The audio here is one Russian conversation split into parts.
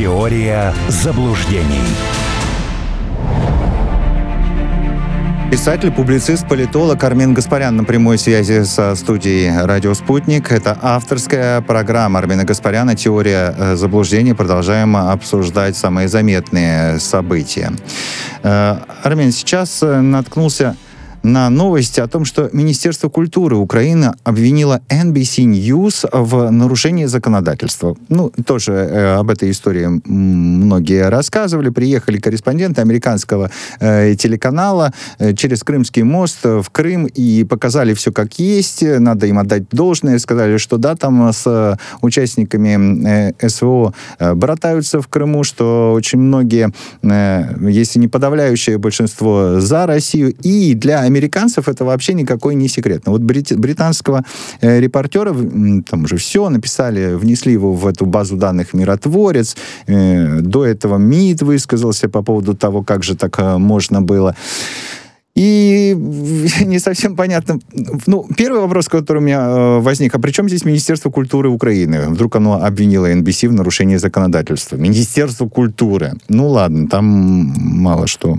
Теория заблуждений. Писатель, публицист, политолог Армен Гаспарян на прямой связи со студией «Радио Спутник». Это авторская программа Армена Гаспаряна «Теория э, заблуждений». Продолжаем обсуждать самые заметные события. Э, Армен, сейчас э, наткнулся на новости о том, что Министерство культуры Украины обвинило NBC News в нарушении законодательства. Ну, тоже э, об этой истории многие рассказывали. Приехали корреспонденты американского э, телеканала э, через Крымский мост в Крым и показали все как есть. Надо им отдать должное. Сказали, что да, там с участниками э, СВО э, братаются в Крыму, что очень многие, э, если не подавляющее большинство, за Россию. И для американцев это вообще никакой не секрет. Но вот брит, британского э, репортера, там уже все написали, внесли его в эту базу данных «Миротворец». Э, до этого МИД высказался по поводу того, как же так э, можно было. И не совсем понятно. Ну, первый вопрос, который у меня э, возник, а при чем здесь Министерство культуры Украины? Вдруг оно обвинило НБС в нарушении законодательства. Министерство культуры. Ну ладно, там мало что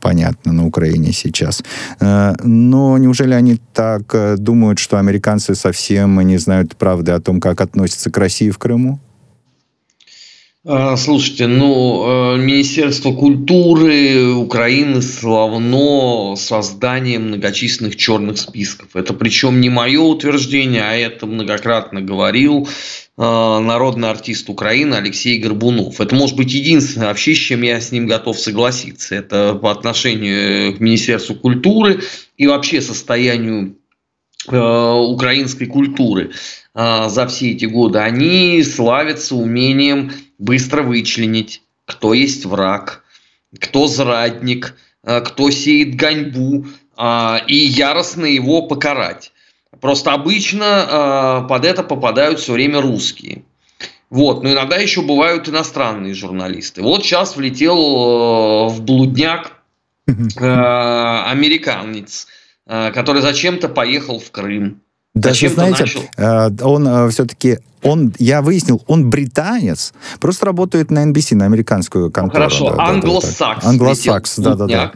понятно на Украине сейчас. Э, но неужели они так э, думают, что американцы совсем не знают правды о том, как относятся к России в Крыму? А, слушайте, ну, э, Министерство культуры Украины славно созданием многочисленных черных списков. Это причем не мое утверждение, а это многократно говорил э, народный артист Украины Алексей Горбунов. Это может быть единственное вообще, с чем я с ним готов согласиться. Это по отношению к Министерству культуры и вообще состоянию э, украинской культуры за все эти годы. Они славятся умением быстро вычленить, кто есть враг, кто зрадник, э, кто сеет гоньбу, а, и яростно его покарать. Просто обычно э, под это попадают все время русские. Вот, но иногда еще бывают иностранные журналисты. Вот сейчас влетел э, в блудняк американец, который зачем-то поехал в Крым. Даже, знаете, начал... он все-таки он, я выяснил, он британец, просто работает на NBC, на американскую контору. Хорошо, да, англосакс. Да, Англосакс, да-да-да.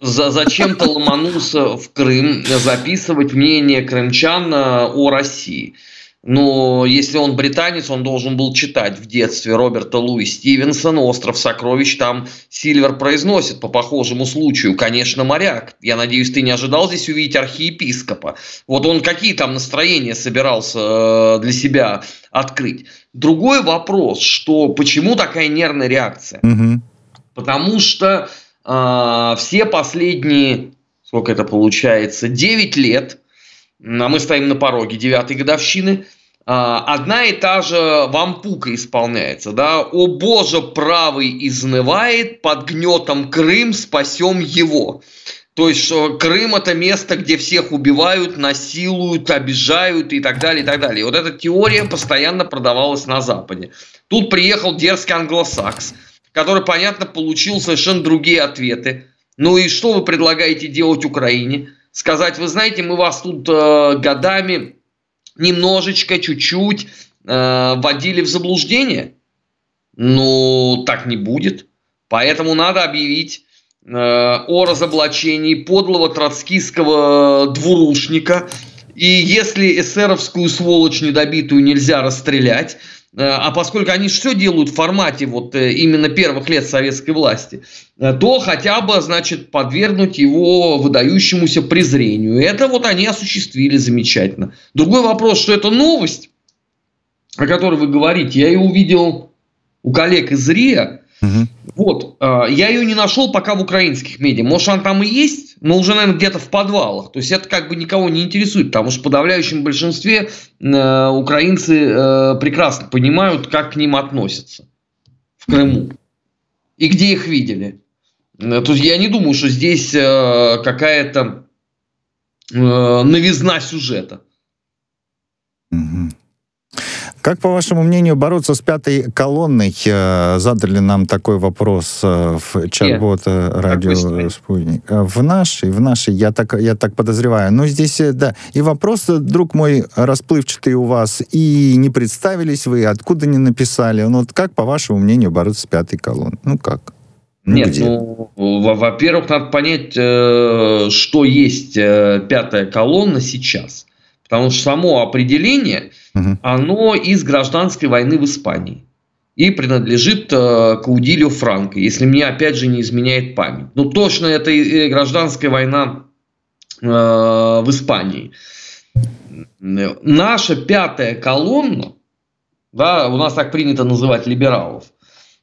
За, зачем-то ломанулся в Крым записывать мнение крымчан э, о России. Но если он британец, он должен был читать в детстве Роберта Луи Стивенсона «Остров сокровищ». Там Сильвер произносит по похожему случаю. Конечно, моряк. Я надеюсь, ты не ожидал здесь увидеть архиепископа. Вот он какие там настроения собирался э, для себя открыть. Другой вопрос, что почему такая нервная реакция? Угу. Потому что э, все последние, сколько это получается, 9 лет – мы стоим на пороге девятой годовщины, а, одна и та же вампука исполняется, да, «О Боже, правый изнывает, под гнетом Крым, спасем его». То есть Крым это место, где всех убивают, насилуют, обижают и так далее, и так далее. И вот эта теория постоянно продавалась на Западе. Тут приехал дерзкий англосакс, который, понятно, получил совершенно другие ответы. Ну и что вы предлагаете делать Украине? Сказать, вы знаете, мы вас тут э, годами немножечко, чуть-чуть э, вводили в заблуждение. Ну, так не будет. Поэтому надо объявить э, о разоблачении подлого троцкистского двурушника. И если эсеровскую сволочь недобитую нельзя расстрелять, а поскольку они все делают в формате вот э, именно первых лет советской власти, э, то хотя бы, значит, подвергнуть его выдающемуся презрению. Это вот они осуществили замечательно. Другой вопрос, что это новость, о которой вы говорите, я ее увидел у коллег из РИА, Угу. Вот, э, я ее не нашел пока в украинских медиа. Может, она там и есть, но уже, наверное, где-то в подвалах. То есть это как бы никого не интересует, потому что в подавляющем большинстве э, украинцы э, прекрасно понимают, как к ним относятся в Крыму и где их видели. То есть я не думаю, что здесь какая-то новизна сюжета. Угу. Как, по вашему мнению, бороться с пятой колонной? Э, задали нам такой вопрос э, в чат-бот радио «Спутник». В нашей, в нашей, я так, я так подозреваю. Ну, здесь, да. И вопрос, друг мой, расплывчатый у вас. И не представились вы, откуда не написали. Ну, вот как, по вашему мнению, бороться с пятой колонной? Ну, как? Ну, Нет, где? ну, во-первых, надо понять, что есть пятая колонна сейчас. Потому что само определение, угу. оно из гражданской войны в Испании. И принадлежит э, к Удилю Франко, если мне опять же не изменяет память. Ну, точно это и гражданская война э, в Испании. Наша пятая колонна, да, у нас так принято называть либералов,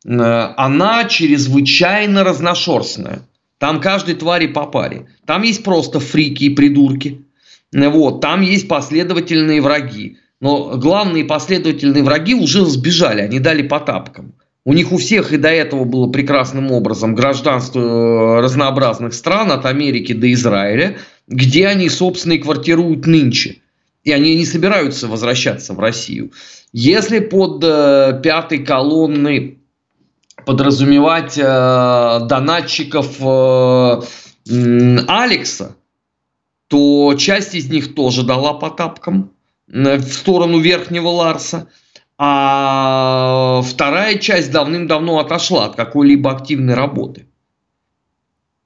э, она чрезвычайно разношерстная. Там каждой твари по паре. Там есть просто фрики и придурки. Вот, там есть последовательные враги. Но главные последовательные враги уже сбежали, они дали по тапкам. У них у всех и до этого было прекрасным образом гражданство э, разнообразных стран, от Америки до Израиля, где они, собственно, и квартируют нынче. И они не собираются возвращаться в Россию. Если под э, пятой колонной подразумевать э, донатчиков э, Алекса, то часть из них тоже дала по тапкам э, в сторону Верхнего Ларса, а вторая часть давным-давно отошла от какой-либо активной работы.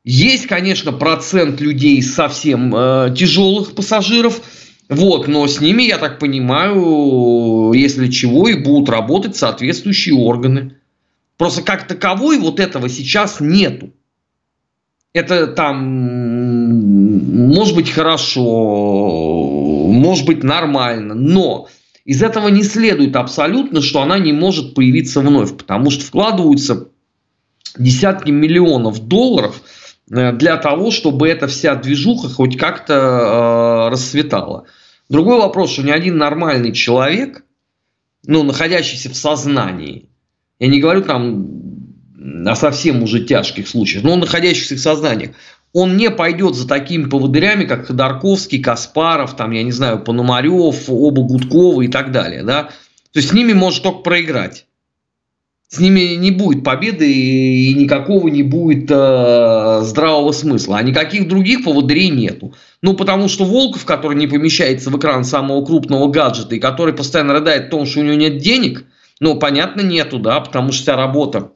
Есть, конечно, процент людей совсем э, тяжелых пассажиров, вот, но с ними, я так понимаю, если чего, и будут работать соответствующие органы. Просто как таковой вот этого сейчас нету. Это там может быть хорошо, может быть нормально, но из этого не следует абсолютно, что она не может появиться вновь, потому что вкладываются десятки миллионов долларов э, для того, чтобы эта вся движуха хоть как-то э, расцветала. Другой вопрос, что ни один нормальный человек, ну, находящийся в сознании, я не говорю там о совсем уже тяжких случаях, но находящихся в сознании, он не пойдет за такими поводырями, как Ходорковский, Каспаров, там, я не знаю, Пономарев, оба Гудкова и так далее. Да? То есть с ними может только проиграть. С ними не будет победы и никакого не будет э, здравого смысла. А никаких других поводырей нету. Ну, потому что Волков, который не помещается в экран самого крупного гаджета и который постоянно рыдает о том, что у него нет денег, ну, понятно, нету, да, потому что вся работа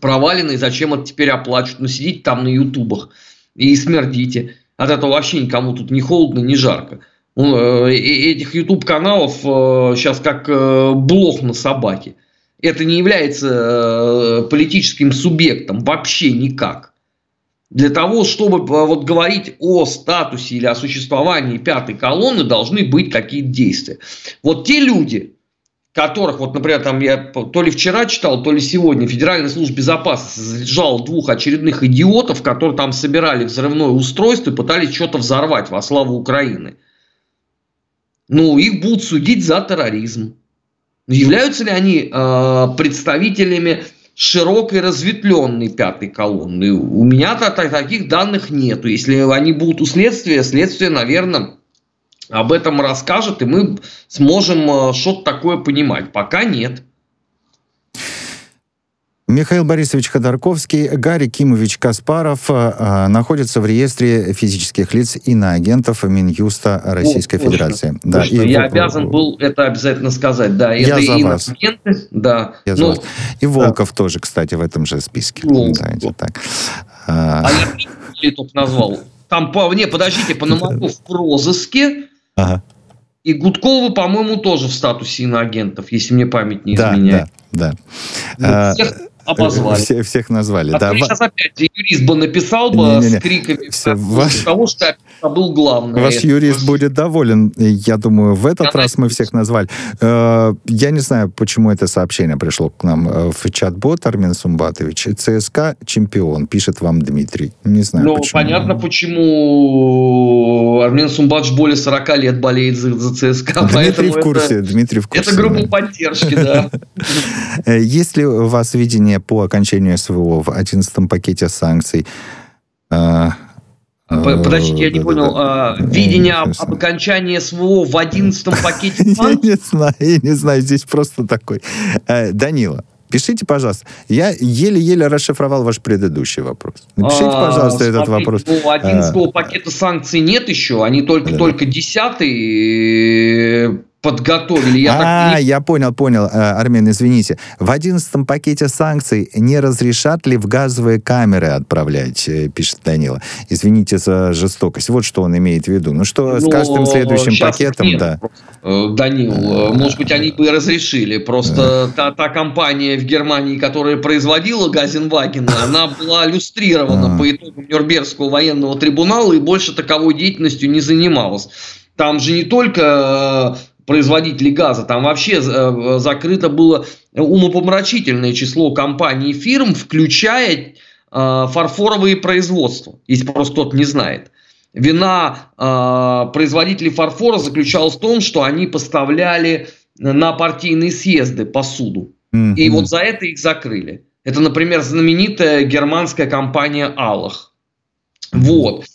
провалена, и зачем это теперь оплачивать? Ну, сидите там на ютубах и смердите. От этого вообще никому тут не холодно, не жарко. Ну, э, этих YouTube каналов сейчас э, как э, блох на собаке. Это не является политическим субъектом вообще никак. Для того, чтобы вот говорить о статусе или о существовании пятой колонны, должны быть какие-то действия. Вот те люди, которых, вот, например, там я то ли вчера читал, то ли сегодня Федеральная служба безопасности задержала двух очередных идиотов, которые там собирали взрывное устройство и пытались что-то взорвать во славу Украины. Ну, их будут судить за терроризм. Являются ли они э, представителями широкой разветвленной пятой колонны? У меня-то таких данных нету. Если они будут у следствия, следствие, наверное, об этом расскажет, и мы сможем э, что-то такое понимать. Пока нет. Михаил Борисович Ходорковский, Гарри Кимович Каспаров э, э находятся в реестре физических лиц иноагентов Минюста Российской О, Федерации. Точно, да, точно. И Я в... обязан был это обязательно сказать. Да, Я это за вас. Да. Я за вас. И Волков да. тоже, кстати, в этом же списке. Волков. Да, так. А, а я только назвал. Там, по, не, подождите, Пономарев в розыске, Ага. И Гудковы, по-моему, тоже в статусе иноагентов, если мне память не изменяет. Да, да. Ну, всех обозвали. Все, всех назвали. А да. сейчас опять юрист бы написал бы не, не, не. с криками Все, ваш... того, что был главный. Ваш юрист будет доволен. Я думаю, в этот я раз мы всех назвали. Э, я не знаю, почему это сообщение пришло к нам э, в чат-бот, Армен Сумбатович. ЦСКА чемпион, пишет вам Дмитрий. Не знаю, ну, почему. понятно, почему Армен Сумбатович более 40 лет болеет за, за ЦСКА. Дмитрий в курсе, это, Дмитрий в курсе. Это группа поддержки, да. Э, есть ли у вас видение по окончанию СВО в 11 пакете санкций? Подождите, я не понял. А, видение об, об окончании СВО в 11 пакете Я не знаю, я не знаю, здесь просто такой. Э, Данила, Пишите, пожалуйста. Я еле-еле расшифровал ваш предыдущий вопрос. Напишите, а, пожалуйста, этот вопрос. Ну, 11 а, пакета санкций нет еще, они только, да. только 10 подготовили. Я а, так... я понял, понял, э, Армен, извините. В одиннадцатом пакете санкций не разрешат ли в газовые камеры отправлять, э, пишет Данила. Извините за жестокость. Вот что он имеет в виду. Ну что, с каждым следующим пакетом, нет, да. Э, Данил, может быть, они бы разрешили. Просто та, та компания в Германии, которая производила Газенваген, она была иллюстрирована по итогам Нюрнбергского военного трибунала и больше таковой деятельностью не занималась. Там же не только производителей газа. Там вообще э, закрыто было умопомрачительное число компаний и фирм, включая э, фарфоровые производства, если просто кто-то не знает. Вина э, производителей фарфора заключалась в том, что они поставляли на партийные съезды посуду. Mm-hmm. И вот за это их закрыли. Это, например, знаменитая германская компания Аллах. Вот.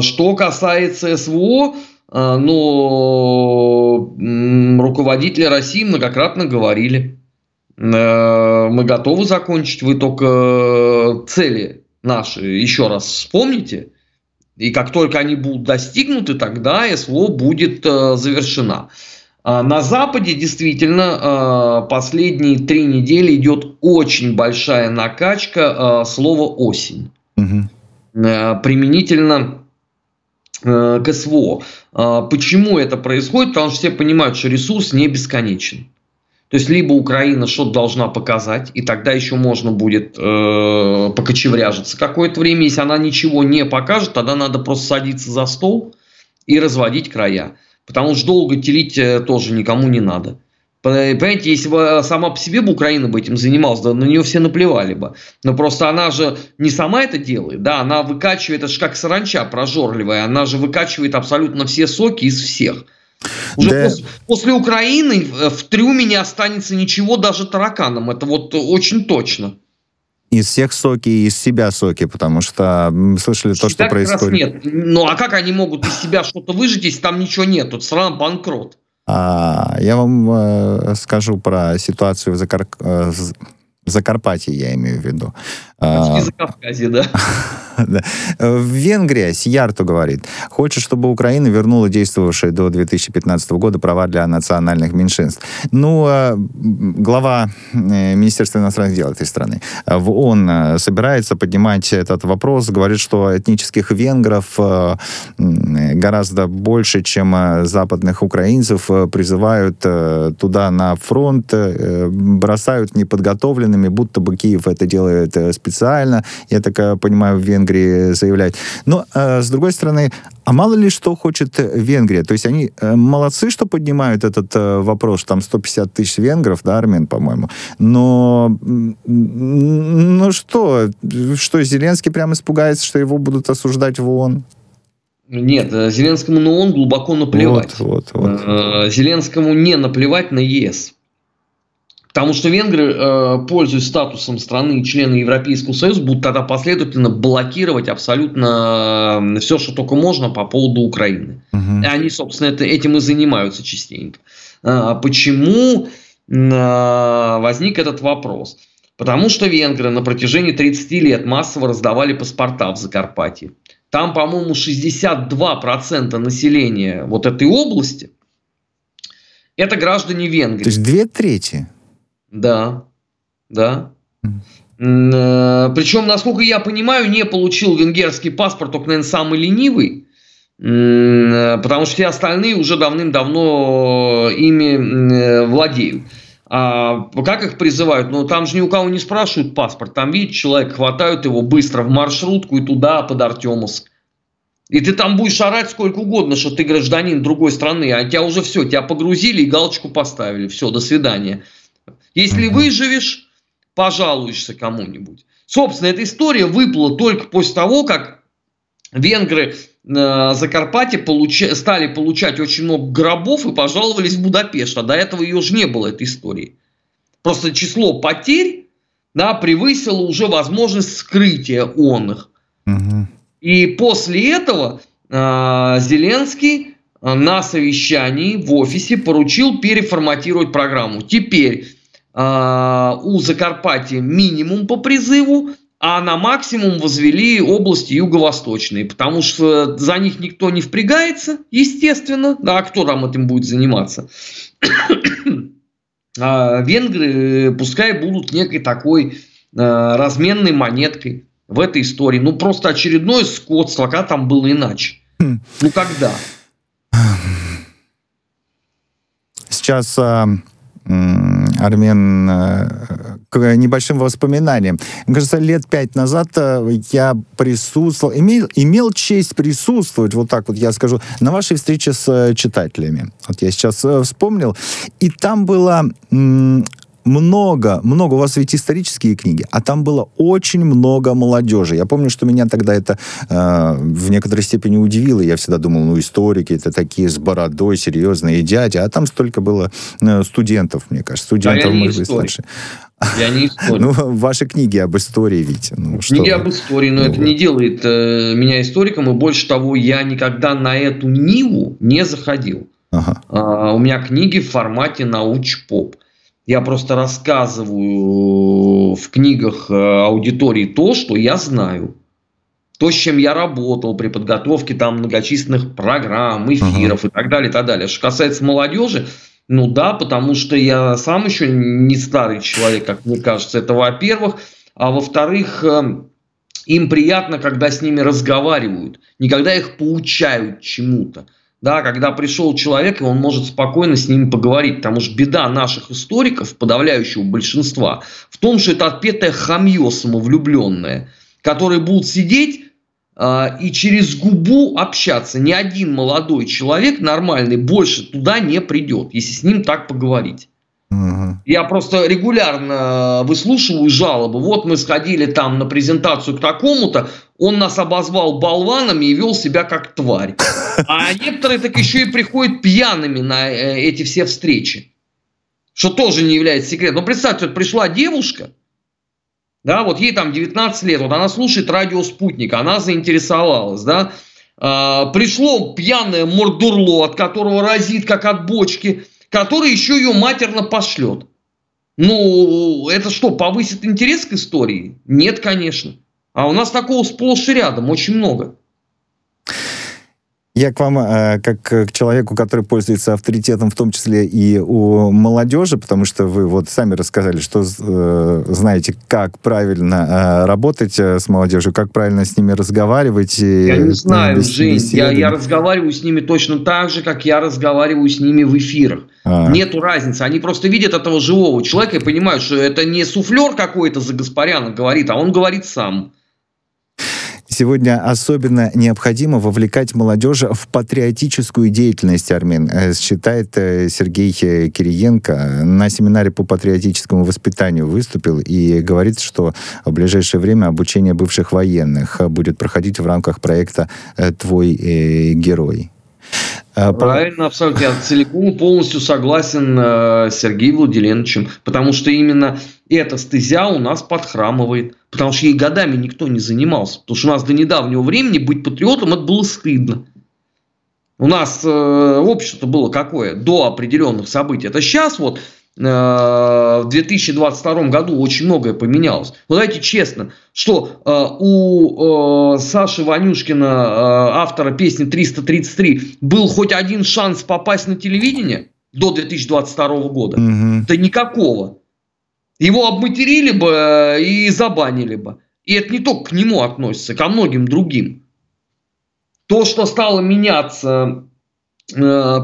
Что касается СВО, а, руководители России многократно говорили, э, мы готовы закончить, вы только э, цели наши еще раз вспомните, и как только они будут достигнуты, тогда СВО будет э, завершена. А на Западе действительно последние три недели идет очень большая накачка слова осень. Угу. Применительно к СВО. А, почему это происходит? Потому что все понимают, что ресурс не бесконечен. То есть, либо Украина что-то должна показать, и тогда еще можно будет э, покочевряжиться какое-то время. Если она ничего не покажет, тогда надо просто садиться за стол и разводить края. Потому что долго телить э, тоже никому не надо. Понимаете, если бы сама по себе бы Украина бы этим занималась, да на нее все наплевали бы. Но просто она же не сама это делает, да, она выкачивает, это же как саранча прожорливая, она же выкачивает абсолютно все соки из всех. Уже да. после, после Украины в трюме не останется ничего даже тараканом, это вот очень точно. Из всех соки и из себя соки, потому что слышали то, что происходит. Нет. Ну а как они могут из себя что-то выжить, если там ничего нет? Тут страна банкрот. А, я вам э, скажу про ситуацию в, Закар... Э, Закарпатье, я имею в виду. Почти а, Закавказье, да. В Венгрии Сиярту говорит, хочет, чтобы Украина вернула действовавшие до 2015 года права для национальных меньшинств. Ну, а, глава э, Министерства иностранных дел этой страны в ООН э, собирается поднимать этот вопрос, говорит, что этнических венгров э, гораздо больше, чем западных украинцев, призывают туда на фронт, бросают неподготовленными, будто бы Киев это делает специально, я так понимаю, в Венгрии заявлять. Но, э, с другой стороны, а мало ли что хочет Венгрия. То есть они э, молодцы, что поднимают этот э, вопрос. Там 150 тысяч венгров, да, армян, по-моему. Но, ну что, что, Зеленский прямо испугается, что его будут осуждать в ООН? Нет, Зеленскому на ООН глубоко наплевать. Вот, вот, вот. Зеленскому не наплевать на ЕС. Потому что венгры, э, пользуясь статусом страны члена Европейского Союза, будут тогда последовательно блокировать абсолютно э, все, что только можно по поводу Украины. Угу. И они, собственно, это, этим и занимаются частенько. А почему э, возник этот вопрос? Потому что венгры на протяжении 30 лет массово раздавали паспорта в Закарпатье. Там, по-моему, 62% населения вот этой области – это граждане Венгрии. То есть две трети? Да, да. Mm. Причем, насколько я понимаю, не получил венгерский паспорт только, наверное, самый ленивый, потому что все остальные уже давным-давно ими владеют. А как их призывают? Ну, там же ни у кого не спрашивают паспорт. Там, видите, человек хватают его быстро в маршрутку и туда, под Артемовск. И ты там будешь орать сколько угодно, что ты гражданин другой страны, а тебя уже все, тебя погрузили и галочку поставили. Все, до свидания. Если выживешь, пожалуешься кому-нибудь. Собственно, эта история выплыла только после того, как венгры э, Закарпатье получа- стали получать очень много гробов и пожаловались в Будапешт. А до этого ее же не было, этой истории. Просто число потерь да, превысило уже возможность скрытия он их. Угу. И после этого э, Зеленский на совещании в офисе поручил переформатировать программу. Теперь э, у Закарпатья минимум по призыву, а на максимум возвели области юго-восточные, потому что за них никто не впрягается, естественно. Да, а кто там этим будет заниматься? а венгры пускай будут некой такой э, разменной монеткой в этой истории. Ну, просто очередное скотство, когда там было иначе. Хм. Ну, когда? Сейчас а, Армен, э, к небольшим воспоминаниям. Мне кажется, лет пять назад э, я присутствовал, имел, имел честь присутствовать, вот так вот я скажу, на вашей встрече с э, читателями. Вот я сейчас вспомнил. И там было много, много, у вас ведь исторические книги, а там было очень много молодежи. Я помню, что меня тогда это э, в некоторой степени удивило. Я всегда думал, ну, историки это такие с бородой, серьезные дяди, а там столько было э, студентов, мне кажется, студентов, а может быть, старше. Я не историк. Ну, ваши книги об истории, ведь. Ну, книги что? об истории, но ну, это вот. не делает э, меня историком, и больше того, я никогда на эту ниву не заходил. Ага. А, у меня книги в формате науч-поп. Я просто рассказываю в книгах э, аудитории то, что я знаю. То, с чем я работал при подготовке там многочисленных программ, эфиров uh-huh. и так далее, и так далее. Что касается молодежи, ну да, потому что я сам еще не старый человек, как мне кажется, это во-первых. А во-вторых, э, им приятно, когда с ними разговаривают, не когда их поучают чему-то да, когда пришел человек, и он может спокойно с ними поговорить. Потому что беда наших историков, подавляющего большинства, в том, что это отпетое хамье самовлюбленное, которые будут сидеть э, и через губу общаться. Ни один молодой человек нормальный больше туда не придет, если с ним так поговорить. Я просто регулярно выслушиваю жалобы. Вот мы сходили там на презентацию к такому-то, он нас обозвал болванами и вел себя как тварь. А некоторые так еще и приходят пьяными на э, эти все встречи. Что тоже не является секретом. Но представьте, вот пришла девушка, да, вот ей там 19 лет, вот она слушает радио «Спутник», она заинтересовалась, да, а, пришло пьяное мордурло, от которого разит, как от бочки, который еще ее матерно пошлет. Ну, это что, повысит интерес к истории? Нет, конечно. А у нас такого сплошь и рядом очень много. Я к вам э, как к человеку, который пользуется авторитетом, в том числе и у молодежи, потому что вы вот сами рассказали, что э, знаете, как правильно э, работать с молодежью, как правильно с ними разговаривать. Я не знаю, Жень, я, я разговариваю с ними точно так же, как я разговариваю с ними в эфирах. А. Нету разницы. Они просто видят этого живого человека и понимают, что это не суфлер какой-то за Гаспаряна говорит, а он говорит сам. Сегодня особенно необходимо вовлекать молодежь в патриотическую деятельность, Армин, э, считает э, Сергей Кириенко. На семинаре по патриотическому воспитанию выступил и говорит, что в ближайшее время обучение бывших военных будет проходить в рамках проекта э, «Твой герой». Правильно, абсолютно. Я целиком полностью согласен с Сергеем Владимировичем, потому что именно эта стезя у нас подхрамывает. Потому что ей годами никто не занимался. Потому что у нас до недавнего времени быть патриотом это было стыдно. У нас э, общество было какое? До определенных событий. Это сейчас вот э, в 2022 году очень многое поменялось. Но давайте честно, что э, у э, Саши Ванюшкина, э, автора песни 333, был хоть один шанс попасть на телевидение до 2022 года? Угу. Да никакого. Его обматерили бы э, и забанили бы. И это не только к нему относится, ко многим другим. То, что стало меняться э,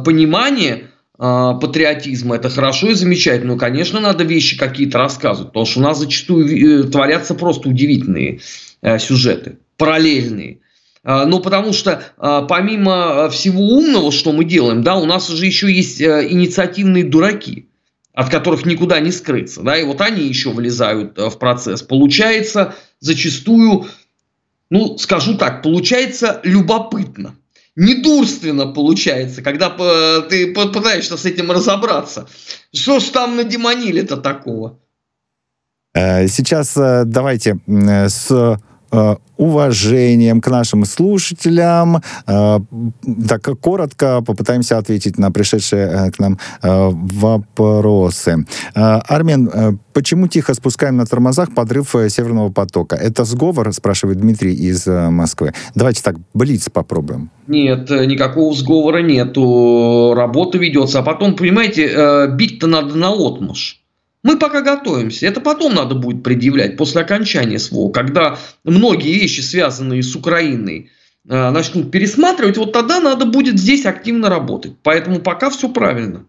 понимание э, патриотизма, это хорошо и замечательно. Но, конечно, надо вещи какие-то рассказывать, потому что у нас зачастую э, творятся просто удивительные э, сюжеты, параллельные. Э, ну, потому что помимо всего умного, что мы делаем, да, у нас уже еще есть инициативные дураки от которых никуда не скрыться. Да, и вот они еще влезают э, в процесс. Получается зачастую, ну, скажу так, получается любопытно. Недурственно получается, когда э, ты пытаешься с этим разобраться. Что ж там надемонили-то такого? Э, сейчас давайте с э, уважением к нашим слушателям. Э, так коротко попытаемся ответить на пришедшие э, к нам э, вопросы. Э, Армен, э, почему тихо спускаем на тормозах подрыв э, Северного потока? Это сговор, спрашивает Дмитрий из э, Москвы. Давайте так, блиц попробуем. Нет, э, никакого сговора нету. Работа ведется. А потом, понимаете, э, бить-то надо на отмаш. Мы пока готовимся. Это потом надо будет предъявлять, после окончания СВО, когда многие вещи, связанные с Украиной, э, начнут пересматривать, вот тогда надо будет здесь активно работать. Поэтому пока все правильно.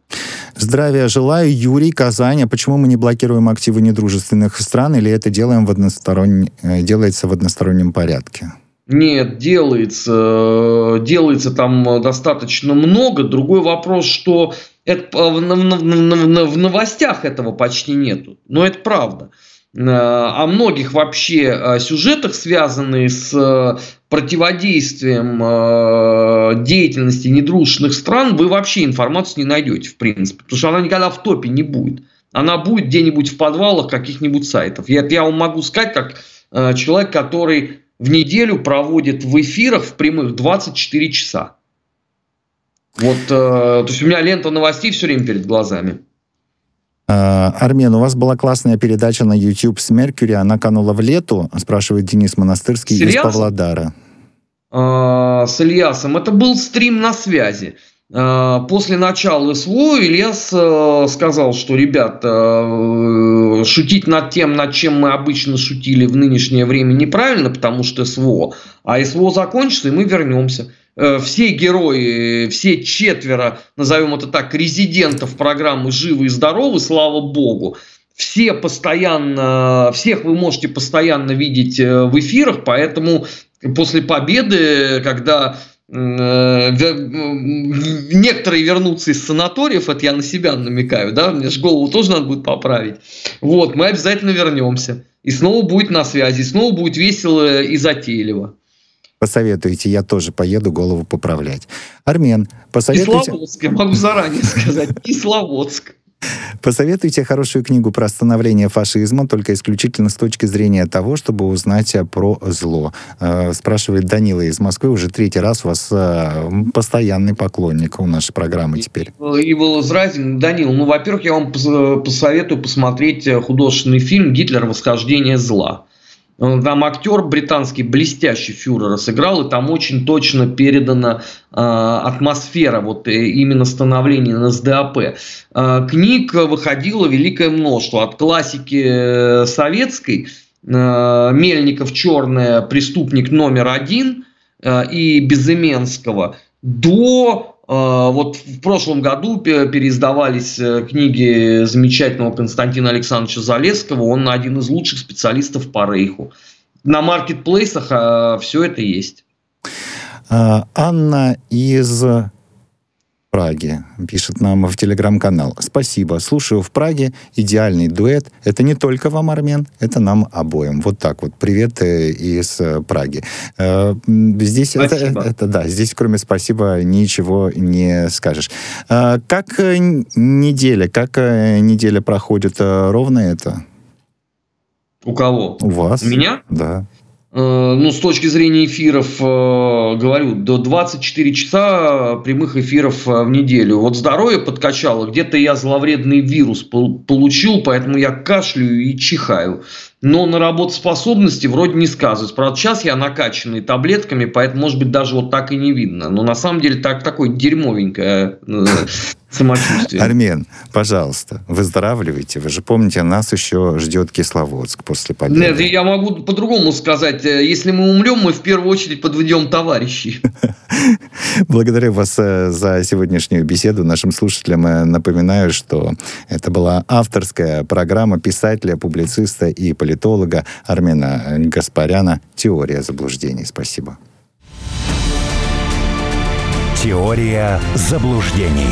Здравия желаю. Юрий, Казань. А почему мы не блокируем активы недружественных стран или это делаем в односторонне, делается в одностороннем порядке? Нет, делается, делается там достаточно много. Другой вопрос, что это, в, в, в новостях этого почти нету. Но это правда. О многих вообще сюжетах, связанных с противодействием деятельности недружественных стран, вы вообще информацию не найдете, в принципе. Потому что она никогда в топе не будет. Она будет где-нибудь в подвалах каких-нибудь сайтов. Я, я вам могу сказать, как человек, который в неделю проводит в эфирах в прямых 24 часа. Вот, э, то есть у меня лента новостей все время перед глазами. А, Армен, у вас была классная передача на YouTube с Меркьюри, она канула в лету, спрашивает Денис Монастырский из Павлодара. А, с Ильясом. Это был стрим на связи. А, после начала СВО Ильяс э, сказал, что, ребята, э, шутить над тем, над чем мы обычно шутили в нынешнее время неправильно, потому что СВО, а СВО закончится, и мы вернемся. Э, все герои, все четверо, назовем это так, резидентов программы «Живы и здоровы», слава богу, все постоянно, всех вы можете постоянно видеть э, в эфирах, поэтому после победы, когда э, некоторые вернутся из санаториев, это я на себя намекаю, да, мне же голову тоже надо будет поправить. Вот, мы обязательно вернемся. И снова будет на связи, и снова будет весело и затейливо посоветуете, я тоже поеду голову поправлять. Армен, посоветуйте... Кисловодск, я могу заранее сказать. Кисловодск. Посоветуйте хорошую книгу про становление фашизма, только исключительно с точки зрения того, чтобы узнать про зло. Э, спрашивает Данила из Москвы. Уже третий раз у вас э, постоянный поклонник у нашей программы теперь. И был. Данил, ну, во-первых, я вам посоветую посмотреть художественный фильм «Гитлер. Восхождение зла». Там актер британский блестящий фюрера сыграл, и там очень точно передана э, атмосфера вот э, именно становления НСДАП. Э, книг выходило великое множество. От классики э, советской э, Мельников «Черная. Преступник номер один» э, и Безыменского до а, вот в прошлом году переиздавались э, книги замечательного Константина Александровича Залесского. Он один из лучших специалистов по Рейху. На маркетплейсах а, все это есть. А, Анна из Праге, пишет нам в телеграм-канал. Спасибо, слушаю в Праге, идеальный дуэт. Это не только вам, Армен, это нам обоим. Вот так вот. Привет э, из э, Праги. Э, здесь это, это, да, здесь кроме спасибо ничего не скажешь. Как неделя, как неделя проходит? Ровно это? У кого? У вас. У меня? Да. Э, ну, с точки зрения эфиров, э, говорю, до 24 часа прямых эфиров э, в неделю. Вот здоровье подкачало, где-то я зловредный вирус получил, поэтому я кашляю и чихаю. Но на работоспособности вроде не сказывается. Правда, сейчас я накачанный таблетками, поэтому, может быть, даже вот так и не видно. Но на самом деле так, такое дерьмовенькое самочувствие. Армен, пожалуйста, выздоравливайте. Вы же помните, нас еще ждет Кисловодск после победы. Нет, я могу по-другому сказать. Если мы умрем, мы в первую очередь подведем товарищей. Благодарю вас э, за сегодняшнюю беседу. Нашим слушателям э, напоминаю, что это была авторская программа писателя, публициста и политолога Армена Гаспаряна «Теория заблуждений». Спасибо. Теория заблуждений.